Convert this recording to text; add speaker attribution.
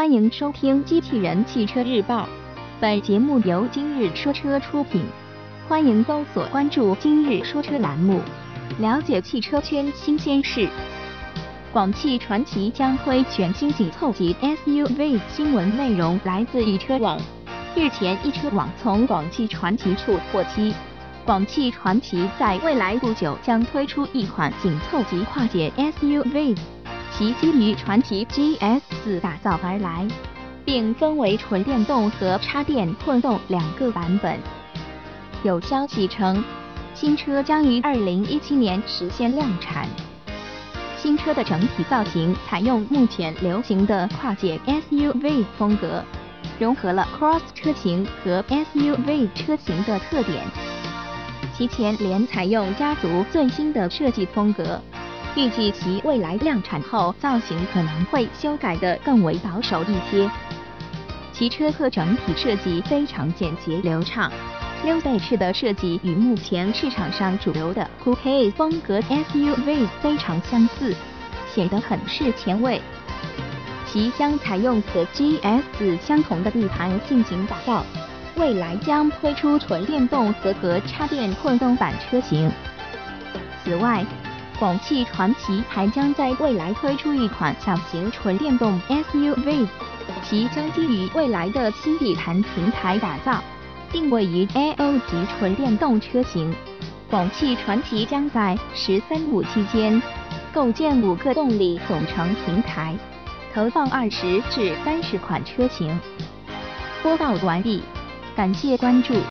Speaker 1: 欢迎收听《机器人汽车日报》，本节目由今日说车出品。欢迎搜索关注“今日说车”栏目，了解汽车圈新鲜事。广汽传祺将推全新紧凑级 SUV，新闻内容来自易车网。日前，易车网从广汽传祺处获悉，广汽传祺在未来不久将推出一款紧凑级跨界 SUV，其基于传祺 GS 打造而来，并分为纯电动和插电混动两个版本。有消息称，新车将于二零一七年实现量产。新车的整体造型采用目前流行的跨界 SUV 风格，融合了 Cross 车型和 SUV 车型的特点。其前脸采用家族最新的设计风格，预计其未来量产后造型可能会修改的更为保守一些。其车侧整体设计非常简洁流畅。溜背式的设计与目前市场上主流的 Coupe 风格 SUV 非常相似，显得很是前卫。其将采用和 GS 相同的底盘进行打造，未来将推出纯电动和和插电混动版车型。此外，广汽传祺还将在未来推出一款小型纯电动 SUV，其将基于未来的新底盘平台打造。定位于 A O 级纯电动车型，广汽传祺将在“十三五”期间构建五个动力总成平台，投放二十至三十款车型。播报完毕，感谢关注。